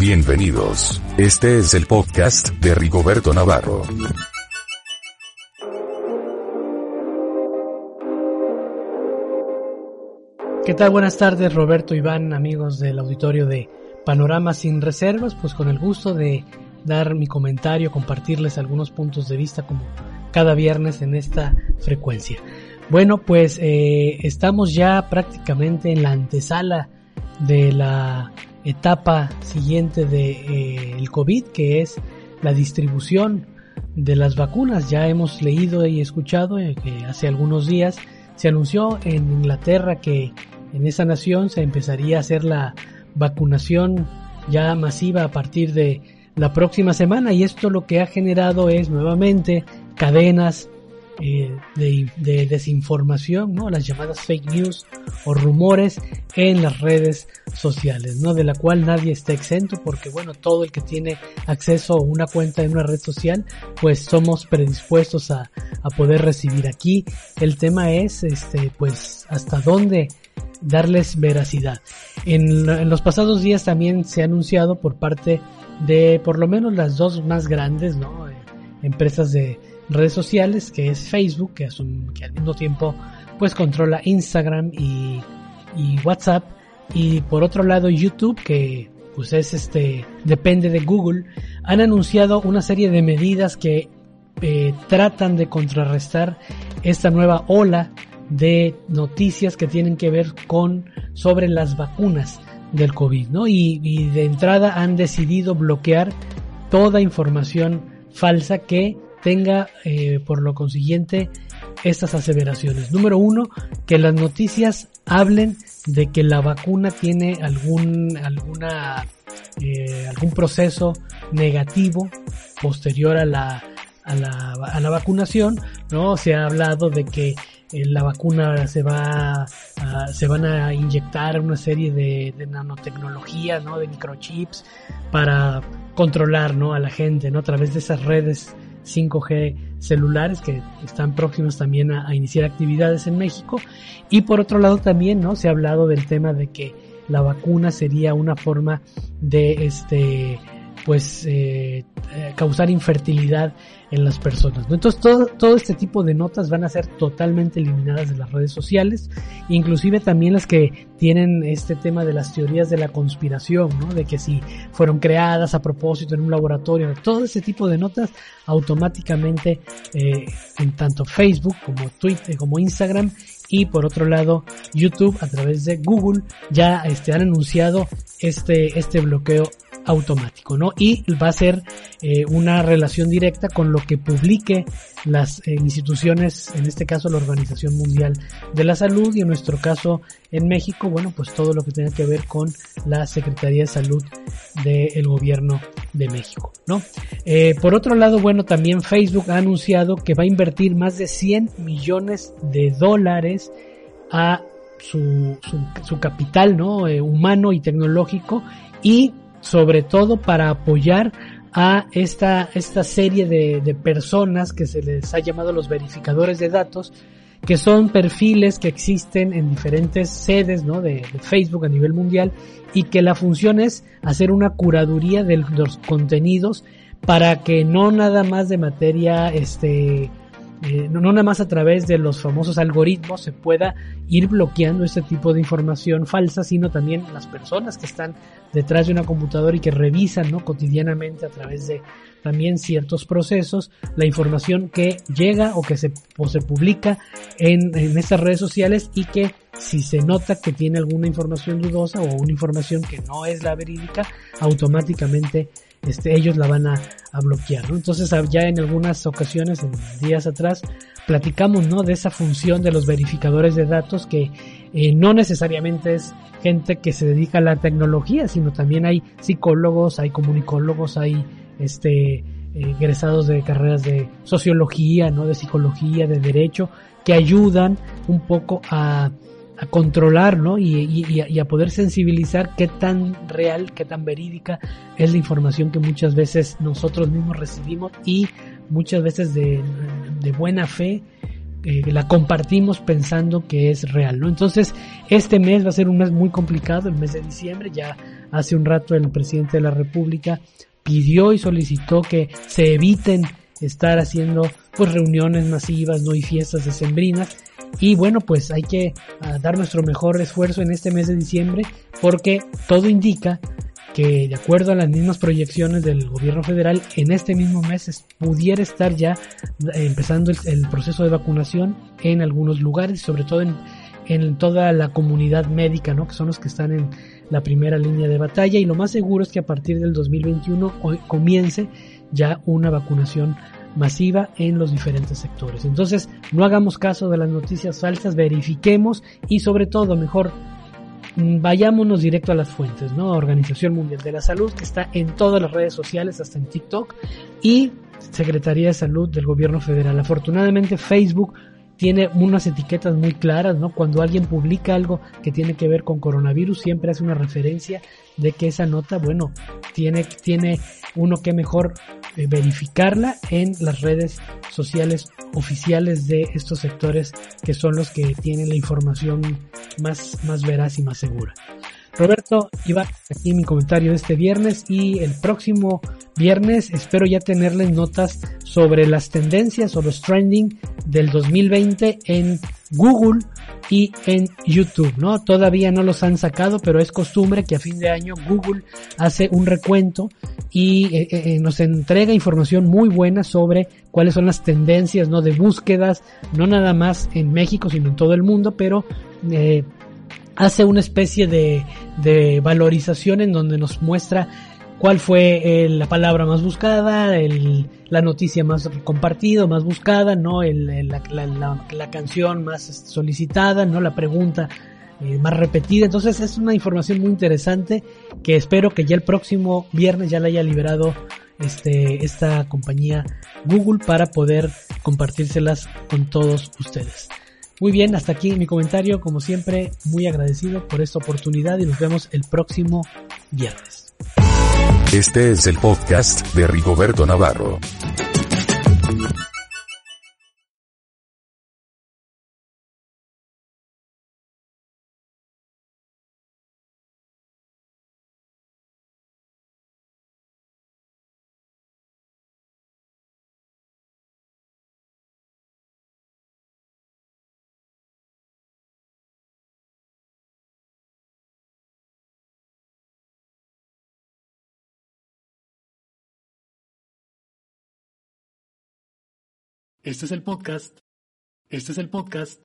Bienvenidos. Este es el podcast de Rigoberto Navarro. ¿Qué tal? Buenas tardes, Roberto Iván, amigos del auditorio de Panorama sin Reservas, pues con el gusto de dar mi comentario, compartirles algunos puntos de vista como cada viernes en esta frecuencia. Bueno, pues eh, estamos ya prácticamente en la antesala de la etapa siguiente de eh, el COVID, que es la distribución de las vacunas. Ya hemos leído y escuchado eh, que hace algunos días se anunció en Inglaterra que en esa nación se empezaría a hacer la vacunación ya masiva a partir de la próxima semana y esto lo que ha generado es nuevamente cadenas eh, de, desinformación, ¿no? las llamadas fake news o rumores en las redes sociales, ¿no? de la cual nadie está exento porque bueno, todo el que tiene acceso a una cuenta en una red social, pues somos predispuestos a, a poder recibir aquí. El tema es, este, pues, hasta dónde darles veracidad. En, en, los pasados días también se ha anunciado por parte de por lo menos las dos más grandes ¿no? Eh, empresas de, redes sociales, que es Facebook, que, al mismo tiempo pues controla Instagram y, WhatsApp, y por otro lado YouTube, que pues es este, depende de Google, han anunciado una serie de medidas que eh, tratan de contrarrestar esta nueva ola de noticias que tienen que ver con sobre las vacunas del COVID, ¿no? Y de entrada han decidido bloquear toda información falsa que tenga eh, por lo consiguiente estas aseveraciones. Número uno, que las noticias hablen de que la vacuna tiene algún, alguna, eh, algún proceso negativo posterior a la, a la, a la vacunación, ¿no? Se ha hablado de que eh, la vacuna se va a, se van a inyectar una serie de, de nanotecnología, ¿no? De microchips para controlar, ¿no? A la gente, ¿no? A través de esas redes 5G celulares que están próximos también a, iniciar actividades en México. Y por otro lado también, ¿no? Se ha hablado del tema de que la vacuna sería una forma de este pues eh, eh, causar infertilidad en las personas. Entonces todo, todo este tipo de notas van a ser totalmente eliminadas de las redes sociales, inclusive también las que tienen este tema de las teorías de la conspiración, ¿no? de que si fueron creadas a propósito en un laboratorio, todo ese tipo de notas automáticamente eh, en tanto Facebook como Twitter como Instagram y por otro lado YouTube a través de Google ya este, han anunciado este, este bloqueo automático, ¿no? Y va a ser eh, una relación directa con lo que publique las eh, instituciones, en este caso la Organización Mundial de la Salud y en nuestro caso en México, bueno, pues todo lo que tenga que ver con la Secretaría de Salud del Gobierno de México, ¿no? Eh, por otro lado, bueno, también Facebook ha anunciado que va a invertir más de 100 millones de dólares a su, su, capital, ¿no? humano y tecnológico y sobre todo para apoyar a esta, esta serie de, de, personas que se les ha llamado los verificadores de datos, que son perfiles que existen en diferentes sedes ¿no? de, de Facebook a nivel mundial y que la función es hacer una curaduría de los contenidos para que no nada más de materia este eh, no, nada más a través de los famosos algoritmos se pueda ir bloqueando este tipo de información falsa, sino también las personas que están detrás de una computadora y que revisan ¿no? cotidianamente a través de también ciertos procesos la información que llega o que se, o se publica en, en estas redes sociales y que si se nota que tiene alguna información dudosa o una información que no es la verídica, automáticamente este, ellos la van a, bloquear, Entonces ya en algunas ocasiones, en días atrás, platicamos, ¿no? De esa función de los verificadores de datos que eh, no necesariamente es gente que se dedica a la tecnología, sino también hay psicólogos, hay comunicólogos, hay este egresados de carreras de sociología, ¿no? De psicología, de derecho, que ayudan un poco a a controlar, ¿no? Y, a, poder sensibilizar qué tan real, qué tan verídica es la información que muchas veces nosotros mismos recibimos y muchas veces de, buena fe eh, la compartimos pensando que es real, ¿no? Entonces, este mes va a ser un mes muy complicado, el mes de diciembre, ya hace un rato el presidente de la República pidió y solicitó que se eviten estar haciendo pues reuniones masivas, no y fiestas decembrinas y bueno, pues hay que ah, dar nuestro mejor esfuerzo en este mes de diciembre porque todo indica que de acuerdo a las mismas proyecciones del gobierno federal, en este mismo mes pudiera estar ya eh, empezando el, proceso de vacunación en algunos lugares, sobre todo en, en toda la comunidad médica, ¿no? que son los que están en la primera línea de batalla. Y lo más seguro es que a partir del 2021 comience ya una vacunación masiva en los diferentes sectores. Entonces, no hagamos caso de las noticias falsas, verifiquemos y sobre todo, mejor, mm, vayámonos directo a las fuentes, ¿no? Organización Mundial de la Salud, que está en todas las redes sociales, hasta en TikTok, y Secretaría de Salud del Gobierno Federal. Afortunadamente, Facebook tiene unas etiquetas muy claras, ¿no? Cuando alguien publica algo que tiene que ver con coronavirus, siempre hace una referencia de que esa nota, bueno, tiene, tiene uno que mejor eh, verificarla en las redes sociales oficiales de estos sectores que son los que tienen la información más, más veraz y más segura. Roberto, iba aquí mi comentario de este viernes y el próximo viernes espero ya tenerles notas sobre las tendencias o los trending del 2020 en Google y en YouTube, ¿no? Todavía no los han sacado, pero es costumbre que a fin de año Google hace un recuento y eh, eh, eh, nos entrega información muy buena sobre cuáles son las tendencias, ¿no? De búsquedas, no nada más en México, sino en todo el mundo, pero hace una especie de, de valorización en donde nos muestra cuál fue la palabra más buscada, el, la noticia más compartida, más buscada, no el, la, la, la, canción más solicitada, no la pregunta eh, más repetida. Entonces es una información muy interesante que espero que ya el próximo viernes ya la haya liberado este, esta compañía Google para poder compartírselas con todos ustedes. Muy bien, hasta aquí mi comentario. Como siempre, muy agradecido por esta oportunidad y nos vemos el próximo viernes. Este es el podcast de Rigoberto Navarro. Este es el podcast. Este es el podcast